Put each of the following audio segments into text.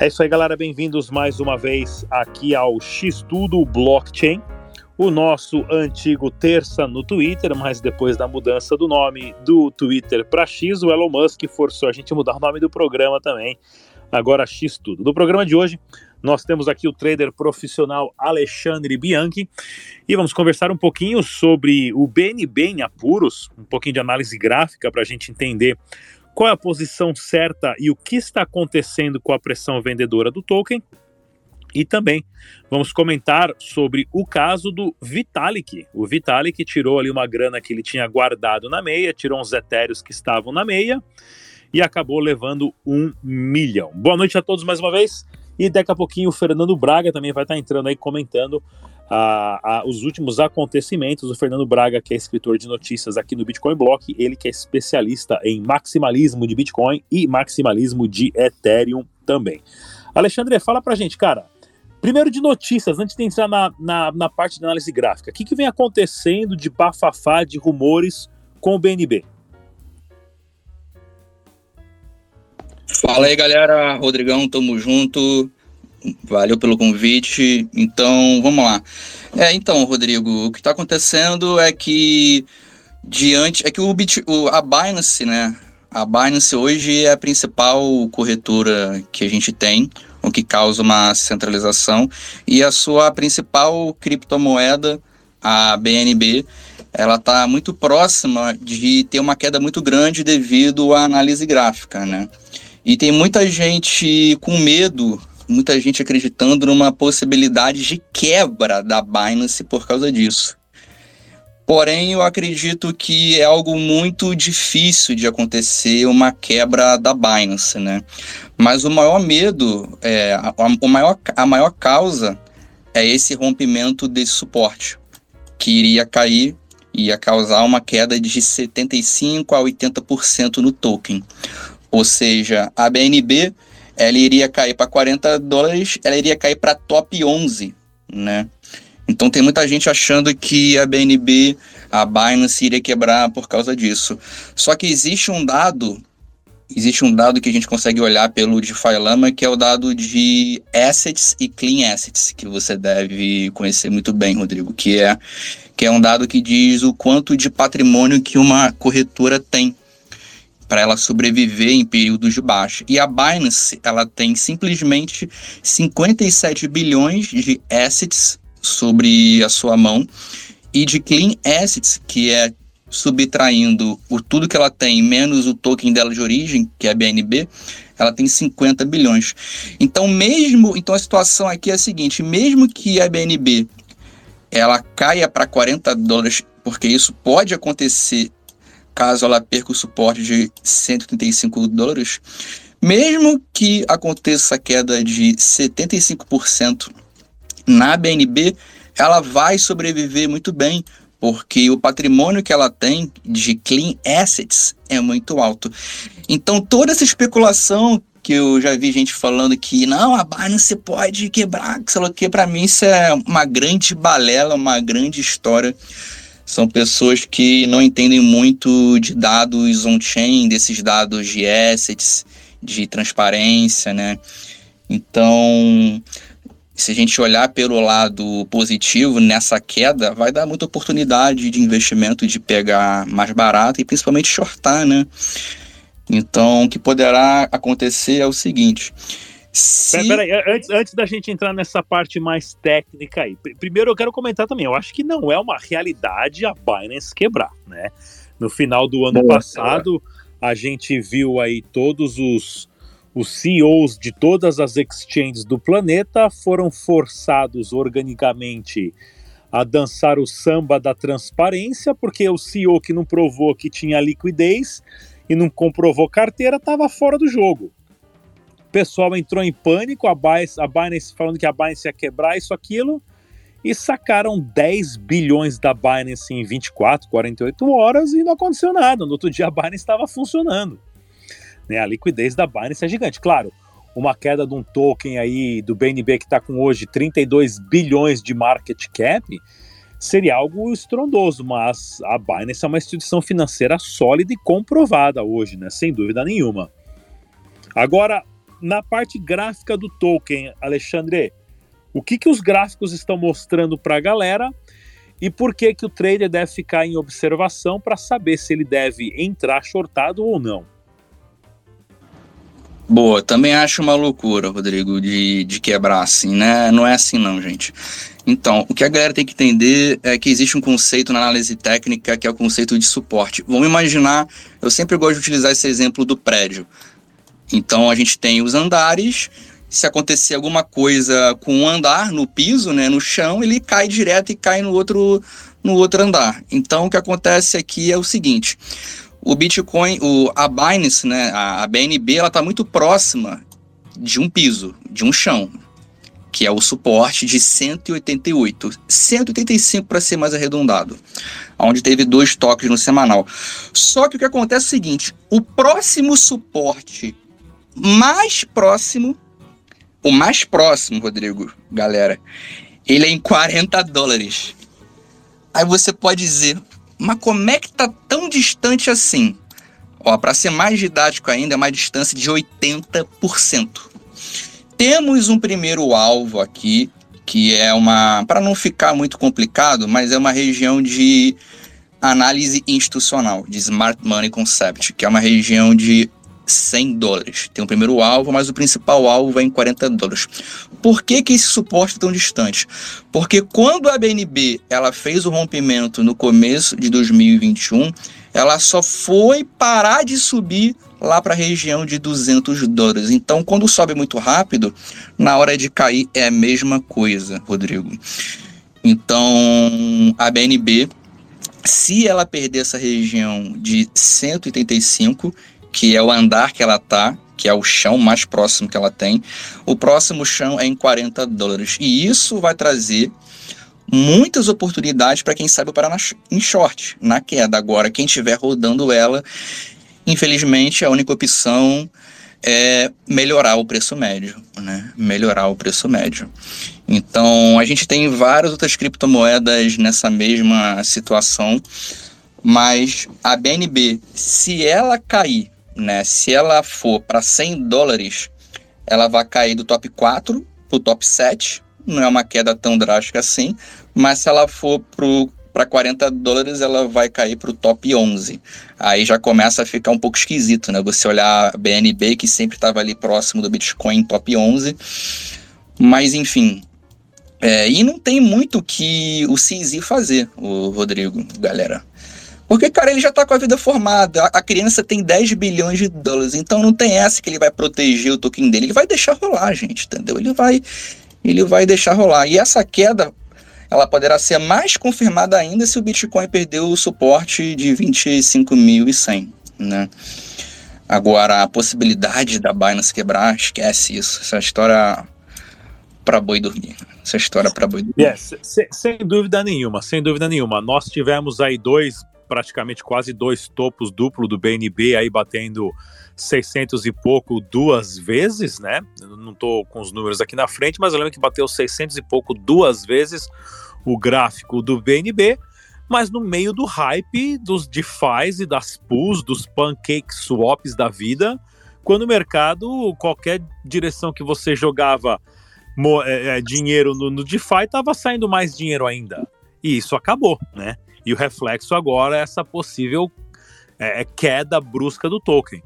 É isso aí, galera. Bem-vindos mais uma vez aqui ao X Tudo Blockchain, o nosso antigo terça no Twitter, mas depois da mudança do nome do Twitter para X, o Elon Musk forçou a gente a mudar o nome do programa também. Agora X Tudo. No programa de hoje, nós temos aqui o trader profissional Alexandre Bianchi e vamos conversar um pouquinho sobre o BNB em apuros, um pouquinho de análise gráfica para a gente entender qual é a posição certa e o que está acontecendo com a pressão vendedora do token. E também vamos comentar sobre o caso do Vitalik. O Vitalik tirou ali uma grana que ele tinha guardado na meia, tirou uns etéreos que estavam na meia e acabou levando um milhão. Boa noite a todos mais uma vez. E daqui a pouquinho o Fernando Braga também vai estar entrando aí comentando a, a, os últimos acontecimentos. O Fernando Braga, que é escritor de notícias aqui no Bitcoin Block, ele que é especialista em maximalismo de Bitcoin e maximalismo de Ethereum também. Alexandre, fala pra gente, cara. Primeiro de notícias, antes de entrar na, na, na parte de análise gráfica, o que, que vem acontecendo de bafafá, de rumores com o BNB? Fala aí, galera. Rodrigão, tamo junto. Valeu pelo convite. Então, vamos lá. É, então, Rodrigo, o que está acontecendo é que diante é que o, Bit, o a Binance, né? A Binance hoje é a principal corretora que a gente tem, o que causa uma centralização e a sua principal criptomoeda, a BNB, ela está muito próxima de ter uma queda muito grande devido à análise gráfica, né? E tem muita gente com medo, muita gente acreditando numa possibilidade de quebra da Binance por causa disso. Porém, eu acredito que é algo muito difícil de acontecer uma quebra da Binance, né? Mas o maior medo, é, a, a, maior, a maior causa é esse rompimento desse suporte, que iria cair, ia causar uma queda de 75% a 80% no token. Ou seja, a BNB ela iria cair para 40 dólares, ela iria cair para top 11, né? Então tem muita gente achando que a BNB, a Binance iria quebrar por causa disso. Só que existe um dado, existe um dado que a gente consegue olhar pelo DeFi Lama, que é o dado de assets e clean assets, que você deve conhecer muito bem, Rodrigo, que é que é um dado que diz o quanto de patrimônio que uma corretora tem para ela sobreviver em períodos de baixa. E a Binance, ela tem simplesmente 57 bilhões de assets sobre a sua mão e de clean assets, que é subtraindo o tudo que ela tem menos o token dela de origem, que é a BNB, ela tem 50 bilhões. Então, mesmo, então a situação aqui é a seguinte, mesmo que a BNB ela caia para 40 dólares, porque isso pode acontecer caso ela perca o suporte de 135 dólares, mesmo que aconteça a queda de 75% na BNB, ela vai sobreviver muito bem, porque o patrimônio que ela tem de clean assets é muito alto. Então, toda essa especulação que eu já vi gente falando que não, a Binance pode quebrar, que sei lá que, para mim isso é uma grande balela, uma grande história são pessoas que não entendem muito de dados on-chain, desses dados de assets, de transparência, né? Então, se a gente olhar pelo lado positivo nessa queda, vai dar muita oportunidade de investimento de pegar mais barato e principalmente shortar, né? Então, o que poderá acontecer é o seguinte: se... Peraí, antes, antes da gente entrar nessa parte mais técnica aí, primeiro eu quero comentar também, eu acho que não é uma realidade a Binance quebrar, né? No final do ano passado, a gente viu aí todos os, os CEOs de todas as exchanges do planeta foram forçados organicamente a dançar o samba da transparência, porque o CEO que não provou que tinha liquidez e não comprovou carteira estava fora do jogo pessoal entrou em pânico, a Binance, a Binance falando que a Binance ia quebrar isso, aquilo, e sacaram 10 bilhões da Binance em 24, 48 horas e não aconteceu nada. No outro dia a Binance estava funcionando. Né, a liquidez da Binance é gigante. Claro, uma queda de um token aí do BNB que está com hoje 32 bilhões de market cap seria algo estrondoso, mas a Binance é uma instituição financeira sólida e comprovada hoje, né, sem dúvida nenhuma. Agora, na parte gráfica do token, Alexandre, o que, que os gráficos estão mostrando para a galera e por que, que o trader deve ficar em observação para saber se ele deve entrar shortado ou não? Boa, também acho uma loucura, Rodrigo, de, de quebrar assim, né? Não é assim não, gente. Então, o que a galera tem que entender é que existe um conceito na análise técnica que é o conceito de suporte. Vamos imaginar, eu sempre gosto de utilizar esse exemplo do prédio. Então, a gente tem os andares, se acontecer alguma coisa com um andar no piso, né, no chão, ele cai direto e cai no outro, no outro andar. Então, o que acontece aqui é o seguinte: o Bitcoin, o, a Binance, né, a, a BNB, ela está muito próxima de um piso, de um chão, que é o suporte de 188, 185 para ser mais arredondado, onde teve dois toques no semanal. Só que o que acontece é o seguinte: o próximo suporte mais próximo, o mais próximo, Rodrigo, galera, ele é em 40 dólares. Aí você pode dizer, mas como é que tá tão distante assim? Ó, para ser mais didático ainda, é uma distância de 80%. Temos um primeiro alvo aqui, que é uma, para não ficar muito complicado, mas é uma região de análise institucional, de Smart Money Concept, que é uma região de 100 dólares. Tem o primeiro alvo, mas o principal alvo vai em 40 dólares. Por que, que esse suporte é tão distante? Porque quando a BNB ela fez o rompimento no começo de 2021, ela só foi parar de subir lá para a região de 200 dólares. Então, quando sobe muito rápido, na hora de cair é a mesma coisa, Rodrigo. Então, a BNB, se ela perder essa região de 185, que é o andar que ela tá, que é o chão mais próximo que ela tem. O próximo chão é em 40 dólares. E isso vai trazer muitas oportunidades para quem sabe parar na, em short, na queda. Agora, quem estiver rodando ela, infelizmente, a única opção é melhorar o preço médio, né? Melhorar o preço médio. Então, a gente tem várias outras criptomoedas nessa mesma situação, mas a BNB, se ela cair né? Se ela for para 100 dólares, ela vai cair do top 4 para o top 7. Não é uma queda tão drástica assim, mas se ela for para 40 dólares, ela vai cair para o top 11. Aí já começa a ficar um pouco esquisito, né? Você olhar a BNB, que sempre estava ali próximo do Bitcoin, top 11. Mas, enfim. É, e não tem muito que o CZ fazer, o Rodrigo, galera. Porque, cara, ele já tá com a vida formada. A, criança tem 10 bilhões de dólares. Então não tem essa que ele vai proteger o token dele. Ele vai deixar rolar, gente, entendeu? Ele vai, ele vai deixar rolar. E essa queda, ela poderá ser mais confirmada ainda se o Bitcoin perder o suporte de 25.100, né? Agora, a possibilidade da Binance quebrar, esquece isso. Essa história para boi dormir. Essa história para boi dormir. Sem dúvida nenhuma, sem dúvida nenhuma. Nós tivemos aí dois praticamente quase dois topos duplo do BNB aí batendo 600 e pouco duas vezes, né? Não estou com os números aqui na frente, mas eu lembro que bateu 600 e pouco duas vezes o gráfico do BNB, mas no meio do hype dos DeFi e das pools, dos pancake swaps da vida, quando o mercado, qualquer direção que você jogava é, é, dinheiro no, no DeFi, estava saindo mais dinheiro ainda. E isso acabou, né? E o reflexo agora é essa possível é, é, queda brusca do token.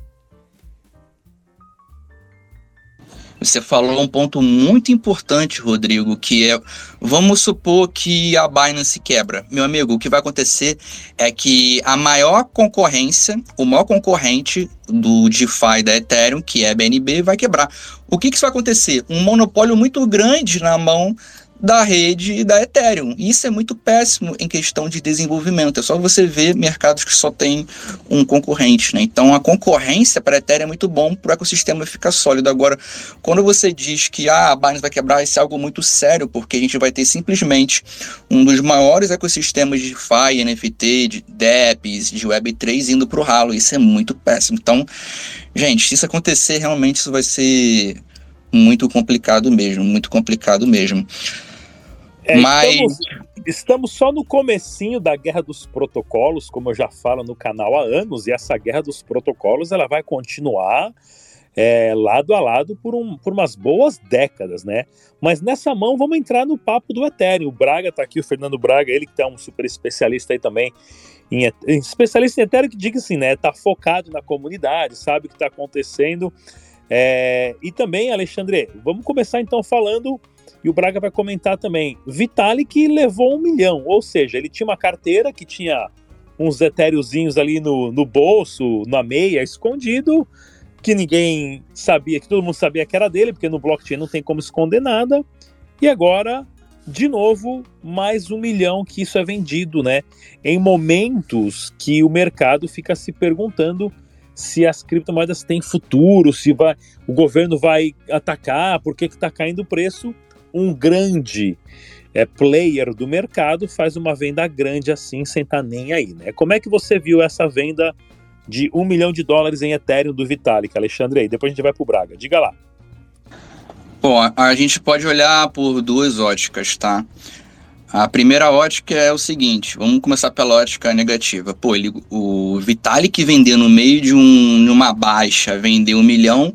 Você falou um ponto muito importante, Rodrigo, que é, vamos supor que a Binance quebra. Meu amigo, o que vai acontecer é que a maior concorrência, o maior concorrente do DeFi da Ethereum, que é a BNB, vai quebrar. O que, que isso vai acontecer? Um monopólio muito grande na mão da rede da Ethereum. Isso é muito péssimo em questão de desenvolvimento. É só você ver mercados que só tem um concorrente. Né? Então, a concorrência para a Ethereum é muito bom para o ecossistema ficar sólido. Agora, quando você diz que ah, a Binance vai quebrar, isso é algo muito sério, porque a gente vai ter simplesmente um dos maiores ecossistemas de DeFi, NFT, de DEPs, de Web3 indo para o ralo. Isso é muito péssimo. Então, gente, se isso acontecer, realmente isso vai ser muito complicado mesmo, muito complicado mesmo. É, Mas estamos, estamos, só no comecinho da guerra dos protocolos, como eu já falo no canal há anos, e essa guerra dos protocolos ela vai continuar. é, lado a lado por, um, por umas boas décadas, né? Mas nessa mão vamos entrar no papo do Ethereum. O Braga tá aqui, o Fernando Braga, ele que é um super especialista aí também, em, em especialista em Ethereum que diga assim, né? Tá focado na comunidade, sabe o que está acontecendo. É, e também, Alexandre, vamos começar então falando, e o Braga vai comentar também. Vitalik levou um milhão, ou seja, ele tinha uma carteira que tinha uns etériozinhos ali no, no bolso, na meia, escondido, que ninguém sabia, que todo mundo sabia que era dele, porque no blockchain não tem como esconder nada. E agora, de novo, mais um milhão que isso é vendido, né? Em momentos que o mercado fica se perguntando se as criptomoedas têm futuro, se vai, o governo vai atacar, por que está caindo o preço. Um grande é, player do mercado faz uma venda grande assim, sem estar tá nem aí. Né? Como é que você viu essa venda de um milhão de dólares em Ethereum do Vitalik, Alexandre? Aí depois a gente vai para o Braga. Diga lá. Bom, a gente pode olhar por duas óticas, tá? A primeira ótica é o seguinte, vamos começar pela ótica negativa. Pô, ele, o Vitalik vender no meio de um, numa baixa, vender um milhão,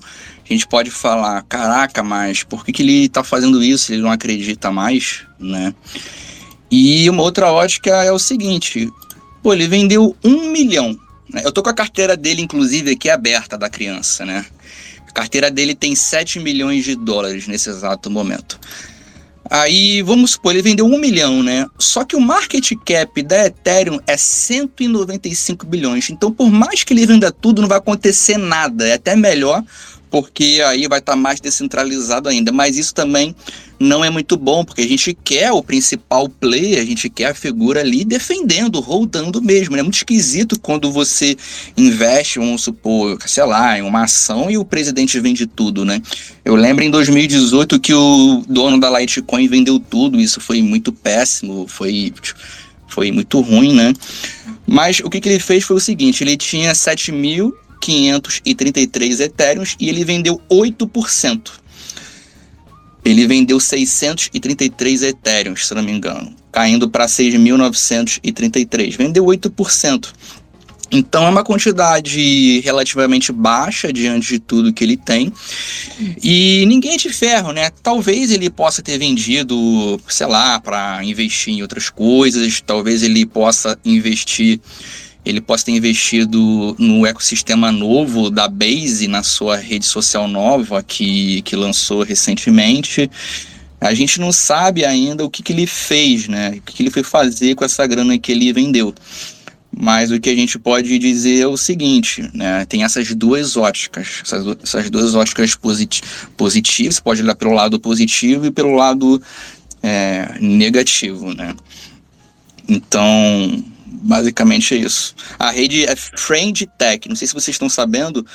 a gente pode falar, caraca, mas por que, que ele está fazendo isso? Ele não acredita mais, né? E uma outra ótica é o seguinte, pô, ele vendeu um milhão. Né? Eu tô com a carteira dele, inclusive, aqui aberta da criança, né? A carteira dele tem 7 milhões de dólares nesse exato momento. Aí, vamos supor, ele vendeu um milhão, né? Só que o market cap da Ethereum é 195 bilhões. Então, por mais que ele venda tudo, não vai acontecer nada. É até melhor, porque aí vai estar tá mais descentralizado ainda. Mas isso também não é muito bom, porque a gente quer o principal player, a gente quer a figura ali defendendo, rodando mesmo. É muito esquisito quando você investe, vamos supor, sei lá, em uma ação e o presidente vende tudo, né? Eu lembro em 2018 que o dono da Litecoin vendeu tudo, isso foi muito péssimo, foi foi muito ruim, né? Mas o que, que ele fez foi o seguinte: ele tinha 7 mil 533 Ethereums e ele vendeu 8%. Ele vendeu 633 Ethereums, se não me engano, caindo para 6.933. Vendeu 8%. Então é uma quantidade relativamente baixa diante de tudo que ele tem. E ninguém é de ferro, né? Talvez ele possa ter vendido, sei lá, para investir em outras coisas, talvez ele possa investir ele possa ter investido no ecossistema novo da Base, na sua rede social nova que, que lançou recentemente. A gente não sabe ainda o que, que ele fez, né? O que, que ele foi fazer com essa grana que ele vendeu. Mas o que a gente pode dizer é o seguinte, né? Tem essas duas óticas, essas, essas duas óticas posit positivas, você pode olhar pelo lado positivo e pelo lado é, negativo, né? Então, Basicamente é isso. A rede é Friend Tech. Não sei se vocês estão sabendo,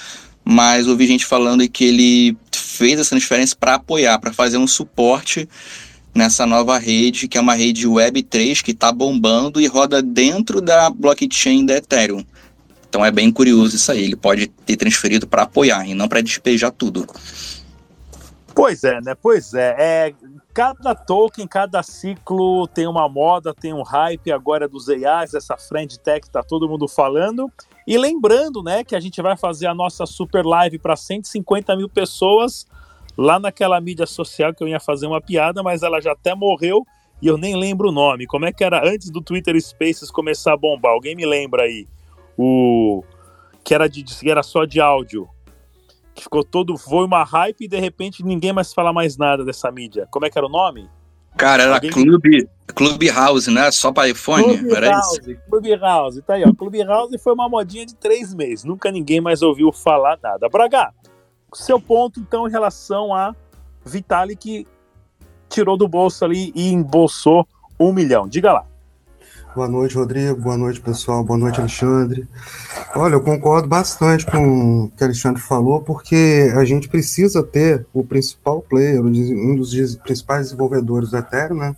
mas ouvi gente falando que ele fez essa transferência para apoiar, para fazer um suporte nessa nova rede, que é uma rede Web3 que está bombando e roda dentro da blockchain da Ethereum. Então é bem curioso isso aí. Ele pode ter transferido para apoiar e não para despejar tudo. Pois é, né? Pois é. é. Cada token, cada ciclo tem uma moda, tem um hype agora dos AIs, essa friend tech tá todo mundo falando. E lembrando, né, que a gente vai fazer a nossa super live para 150 mil pessoas lá naquela mídia social que eu ia fazer uma piada, mas ela já até morreu e eu nem lembro o nome. Como é que era antes do Twitter Spaces começar a bombar? Alguém me lembra aí? O que era de que era só de áudio que ficou todo. Foi uma hype e de repente ninguém mais fala mais nada dessa mídia. Como é que era o nome? Cara, era Alguém... Clube, Clube House, né? Só para iPhone? Clube era House, isso? Clube House, tá aí, ó. Clube House foi uma modinha de três meses. Nunca ninguém mais ouviu falar nada. Braga, seu ponto, então, em relação a Vitalik tirou do bolso ali e embolsou um milhão. Diga lá. Boa noite, Rodrigo. Boa noite, pessoal. Boa noite, Alexandre. Olha, eu concordo bastante com o que Alexandre falou, porque a gente precisa ter o principal player, um dos principais desenvolvedores do Ethereum, né?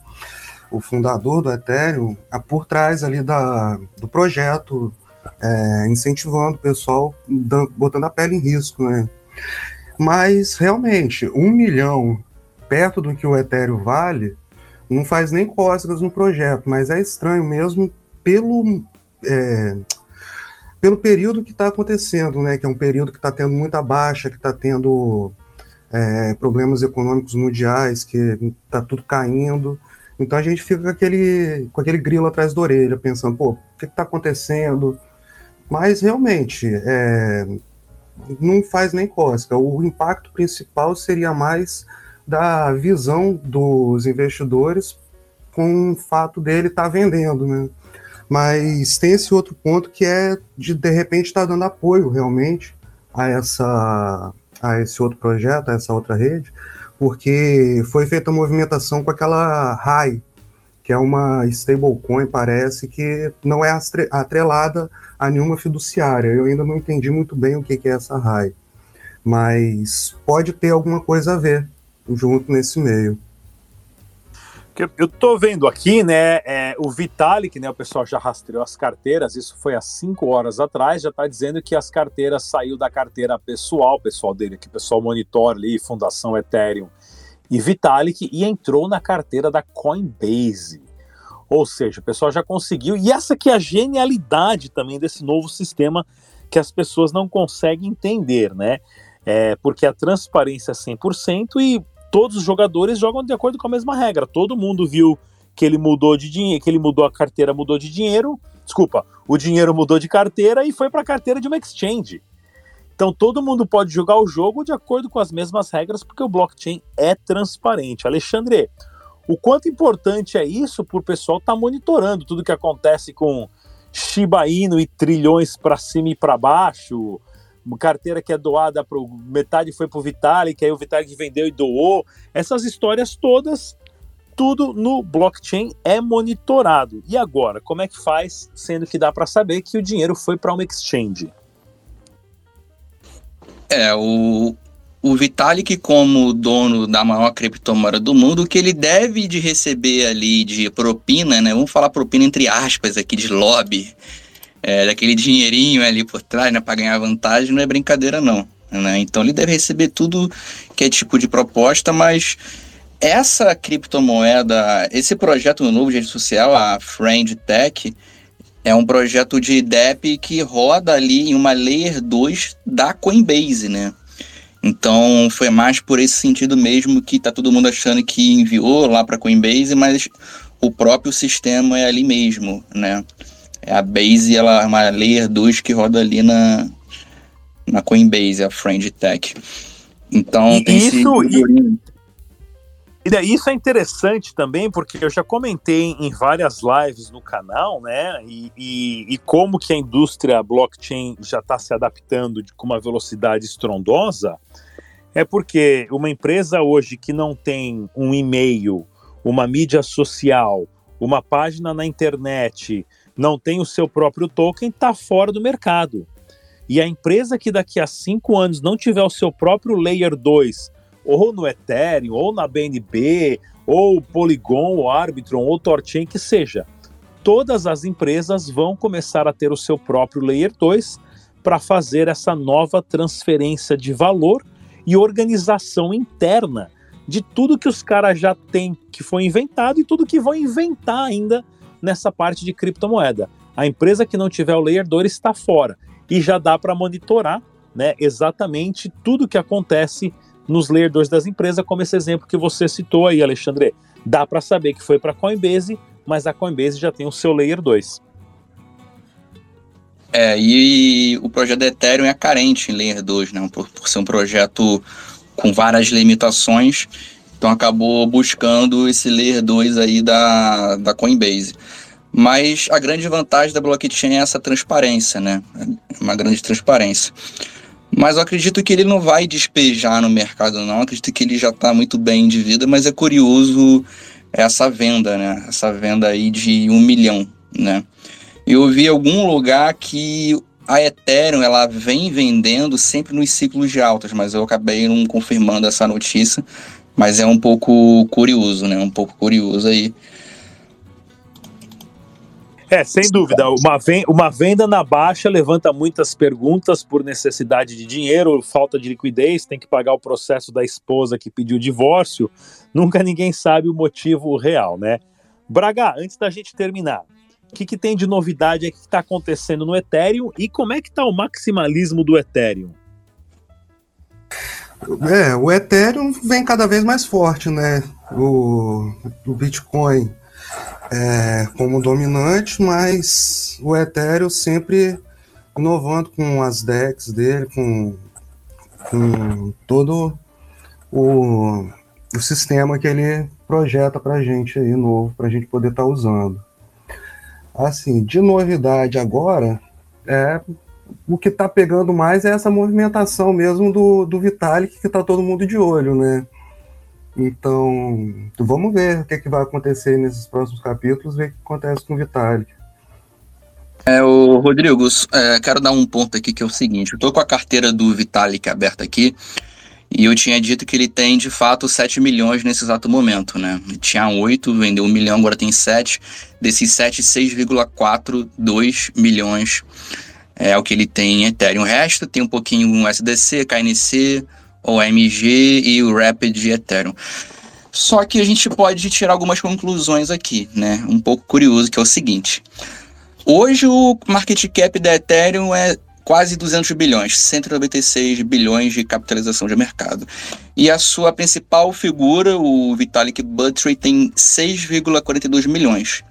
o fundador do Ethereum, por trás ali da, do projeto, é, incentivando o pessoal, botando a pele em risco, né? Mas, realmente, um milhão perto do que o Ethereum vale, não faz nem cócegas no projeto, mas é estranho mesmo pelo. É, pelo período que está acontecendo, né? Que é um período que está tendo muita baixa, que está tendo é, problemas econômicos mundiais, que está tudo caindo. Então a gente fica com aquele, com aquele grilo atrás da orelha, pensando, pô, o que está acontecendo? Mas realmente, é, não faz nem cosca. O impacto principal seria mais da visão dos investidores com o fato dele estar tá vendendo, né? Mas tem esse outro ponto que é de de repente estar tá dando apoio realmente a essa a esse outro projeto, a essa outra rede, porque foi feita a movimentação com aquela RAI, que é uma stablecoin, parece, que não é atrelada a nenhuma fiduciária. Eu ainda não entendi muito bem o que é essa RAI, mas pode ter alguma coisa a ver junto nesse meio. Eu tô vendo aqui, né, é, o Vitalik, né, o pessoal já rastreou as carteiras, isso foi há cinco horas atrás, já está dizendo que as carteiras saiu da carteira pessoal, pessoal dele, que o pessoal monitor ali, Fundação Ethereum e Vitalik, e entrou na carteira da Coinbase. Ou seja, o pessoal já conseguiu, e essa que é a genialidade também desse novo sistema que as pessoas não conseguem entender, né? É, porque a transparência é 100% e todos os jogadores jogam de acordo com a mesma regra. Todo mundo viu que ele mudou de dinheiro, que ele mudou a carteira, mudou de dinheiro. Desculpa, o dinheiro mudou de carteira e foi para a carteira de uma exchange. Então todo mundo pode jogar o jogo de acordo com as mesmas regras, porque o blockchain é transparente. Alexandre, o quanto importante é isso para o pessoal estar tá monitorando tudo que acontece com Shiba Inu e trilhões para cima e para baixo, carteira que é doada para metade foi para o Vitalik, aí o Vitalik vendeu e doou. Essas histórias todas, tudo no blockchain é monitorado. E agora, como é que faz, sendo que dá para saber que o dinheiro foi para uma exchange? É, o, o Vitalik, como dono da maior criptomoeda do mundo, o que ele deve de receber ali de propina, né? Vamos falar propina entre aspas aqui, de lobby é, daquele dinheirinho ali por trás, né, para ganhar vantagem, não é brincadeira não. Né? Então ele deve receber tudo que é tipo de proposta, mas essa criptomoeda, esse projeto novo de rede social, a Friend Tech, é um projeto de DEP que roda ali em uma Layer 2 da Coinbase, né? Então foi mais por esse sentido mesmo que tá todo mundo achando que enviou lá para Coinbase, mas o próprio sistema é ali mesmo, né? É a Base, ela é uma Layer 2 que roda ali na, na Coinbase, a Friend Tech. Então e tem isso, esse... E, isso é interessante também, porque eu já comentei em várias lives no canal, né? E, e, e como que a indústria blockchain já está se adaptando de, com uma velocidade estrondosa, é porque uma empresa hoje que não tem um e-mail, uma mídia social, uma página na internet, não tem o seu próprio token, está fora do mercado. E a empresa que daqui a cinco anos não tiver o seu próprio Layer 2, ou no Ethereum, ou na BNB, ou Polygon, ou Arbitron, ou Torchain, que seja, todas as empresas vão começar a ter o seu próprio Layer 2 para fazer essa nova transferência de valor e organização interna de tudo que os caras já têm que foi inventado e tudo que vão inventar ainda nessa parte de criptomoeda. A empresa que não tiver o Layer 2 está fora e já dá para monitorar né, exatamente tudo que acontece nos Layer 2 das empresas, como esse exemplo que você citou aí, Alexandre. Dá para saber que foi para Coinbase, mas a Coinbase já tem o seu Layer 2. É, e o projeto Ethereum é carente em Layer 2, né, por, por ser um projeto com várias limitações então acabou buscando esse Layer 2 aí da, da Coinbase. Mas a grande vantagem da blockchain é essa transparência, né? É uma grande transparência. Mas eu acredito que ele não vai despejar no mercado, não. Eu acredito que ele já está muito bem de vida, mas é curioso essa venda, né? Essa venda aí de um milhão, né? Eu vi em algum lugar que a Ethereum ela vem vendendo sempre nos ciclos de altas, mas eu acabei não confirmando essa notícia. Mas é um pouco curioso, né? Um pouco curioso aí. É, sem dúvida. Uma, uma venda na baixa levanta muitas perguntas por necessidade de dinheiro, falta de liquidez, tem que pagar o processo da esposa que pediu divórcio. Nunca ninguém sabe o motivo real, né? Braga, antes da gente terminar, O que, que tem de novidade que está acontecendo no Ethereum e como é que está o maximalismo do Ethereum? É, o Ethereum vem cada vez mais forte, né? O, o Bitcoin é, como dominante, mas o Ethereum sempre inovando com as decks dele, com, com todo o, o sistema que ele projeta para gente aí novo, para a gente poder estar tá usando. Assim, de novidade agora, é o que está pegando mais é essa movimentação mesmo do, do Vitalik, que está todo mundo de olho, né? Então, vamos ver o que, é que vai acontecer nesses próximos capítulos, ver o que acontece com o Vitalik. É, o Rodrigo, é, quero dar um ponto aqui que é o seguinte: eu tô com a carteira do Vitalik aberta aqui, e eu tinha dito que ele tem de fato 7 milhões nesse exato momento, né? Tinha 8, vendeu 1 milhão, agora tem 7. Desses 7, 6,42 milhões é o que ele tem em Ethereum. O resto tem um pouquinho SDC, KNC, OMG e o Rapid Ethereum. Só que a gente pode tirar algumas conclusões aqui, né? Um pouco curioso, que é o seguinte. Hoje o market cap da Ethereum é quase 200 bilhões, 196 bilhões de capitalização de mercado. E a sua principal figura, o Vitalik Buterin, tem 6,42 milhões.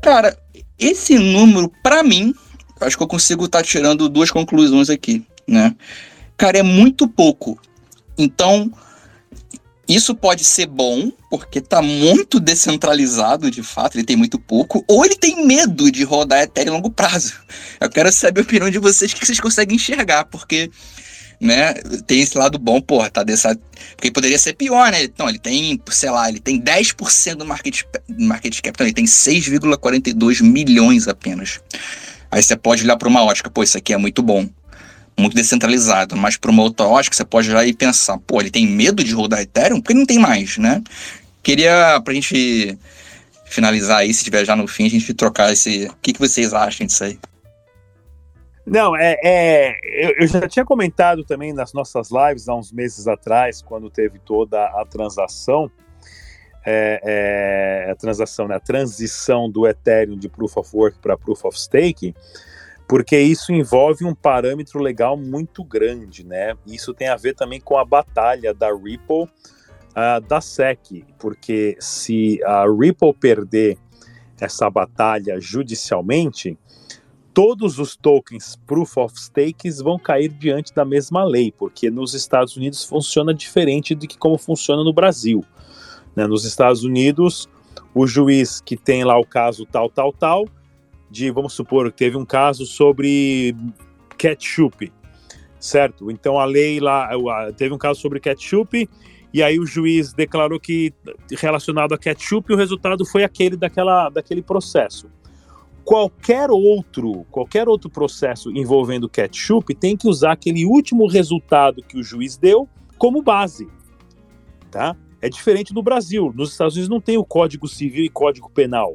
Cara, esse número, para mim, acho que eu consigo estar tá tirando duas conclusões aqui, né? Cara, é muito pouco. Então, isso pode ser bom, porque tá muito descentralizado, de fato, ele tem muito pouco, ou ele tem medo de rodar Ethereum a longo prazo. Eu quero saber a opinião de vocês, o que vocês conseguem enxergar, porque né, tem esse lado bom, porra, tá dessa. Porque poderia ser pior, né? Então, ele tem, sei lá, ele tem 10% do market, market cap, então ele tem 6,42 milhões apenas. Aí você pode olhar para uma ótica, pô, isso aqui é muito bom muito descentralizado, mas para uma outra ótica você pode olhar e pensar, pô, ele tem medo de rodar Ethereum? Porque não tem mais, né? Queria, para a gente finalizar aí, se tiver já no fim, a gente trocar esse... O que, que vocês acham disso aí? Não, é, é eu, eu, já tinha comentado também nas nossas lives há uns meses atrás, quando teve toda a transação, é, é, a transação, né, a transição do Ethereum de Proof of Work para Proof of Stake, porque isso envolve um parâmetro legal muito grande, né? Isso tem a ver também com a batalha da Ripple uh, da SEC, porque se a Ripple perder essa batalha judicialmente, todos os tokens Proof of Stakes vão cair diante da mesma lei, porque nos Estados Unidos funciona diferente do que como funciona no Brasil. Né? Nos Estados Unidos, o juiz que tem lá o caso tal, tal, tal, de, vamos supor, teve um caso sobre ketchup, certo? Então a lei lá, teve um caso sobre ketchup, e aí o juiz declarou que, relacionado a ketchup, o resultado foi aquele daquela, daquele processo. Qualquer outro, qualquer outro processo envolvendo ketchup tem que usar aquele último resultado que o juiz deu como base, tá? É diferente do Brasil. Nos Estados Unidos não tem o Código Civil e Código Penal.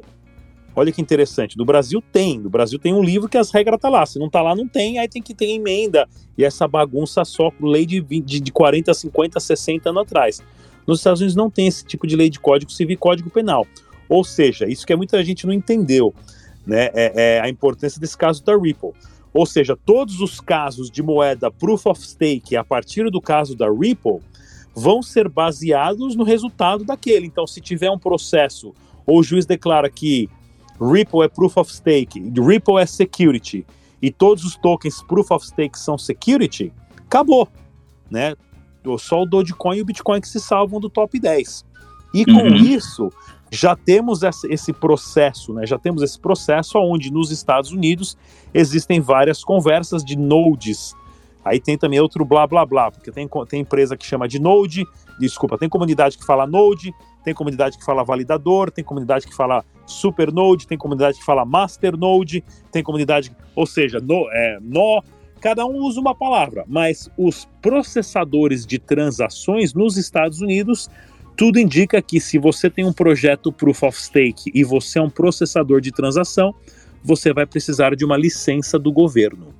Olha que interessante. No Brasil tem. No Brasil tem um livro que as regras tá lá. Se não tá lá, não tem. Aí tem que ter emenda. E essa bagunça só lei de, 20, de 40, 50, 60 anos atrás. Nos Estados Unidos não tem esse tipo de lei de código civil e código penal. Ou seja, isso que muita gente não entendeu, né? É, é a importância desse caso da Ripple. Ou seja, todos os casos de moeda proof of stake a partir do caso da Ripple vão ser baseados no resultado daquele. Então, se tiver um processo ou o juiz declara que Ripple é Proof of Stake, Ripple é Security, e todos os tokens Proof of Stake são Security, acabou, né? Só o Dogecoin e o Bitcoin que se salvam do top 10. E com uhum. isso, já temos esse processo, né? Já temos esse processo onde nos Estados Unidos existem várias conversas de nodes. Aí tem também outro blá blá blá, porque tem, tem empresa que chama de node, desculpa, tem comunidade que fala node, tem comunidade que fala validador, tem comunidade que fala supernode, tem comunidade que fala masternode, tem comunidade, ou seja, no, é, nó, cada um usa uma palavra, mas os processadores de transações nos Estados Unidos, tudo indica que se você tem um projeto Proof of Stake e você é um processador de transação, você vai precisar de uma licença do governo.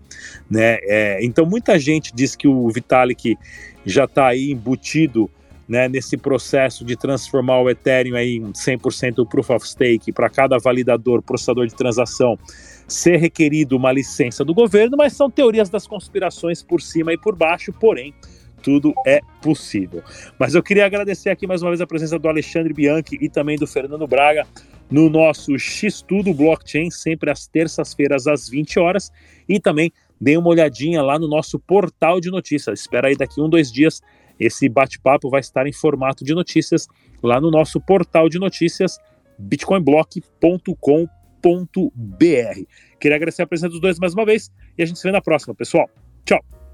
Né? É, então muita gente diz que o Vitalik já está aí embutido né, nesse processo de transformar o Ethereum aí em 100% Proof of Stake para cada validador, processador de transação, ser requerido uma licença do governo, mas são teorias das conspirações por cima e por baixo, porém, tudo é possível. Mas eu queria agradecer aqui mais uma vez a presença do Alexandre Bianchi e também do Fernando Braga no nosso X-Tudo Blockchain, sempre às terças-feiras às 20 horas, e também dê uma olhadinha lá no nosso portal de notícias. Espera aí daqui um, dois dias esse bate-papo vai estar em formato de notícias lá no nosso portal de notícias bitcoinblock.com.br. Queria agradecer a presença dos dois mais uma vez e a gente se vê na próxima, pessoal. Tchau!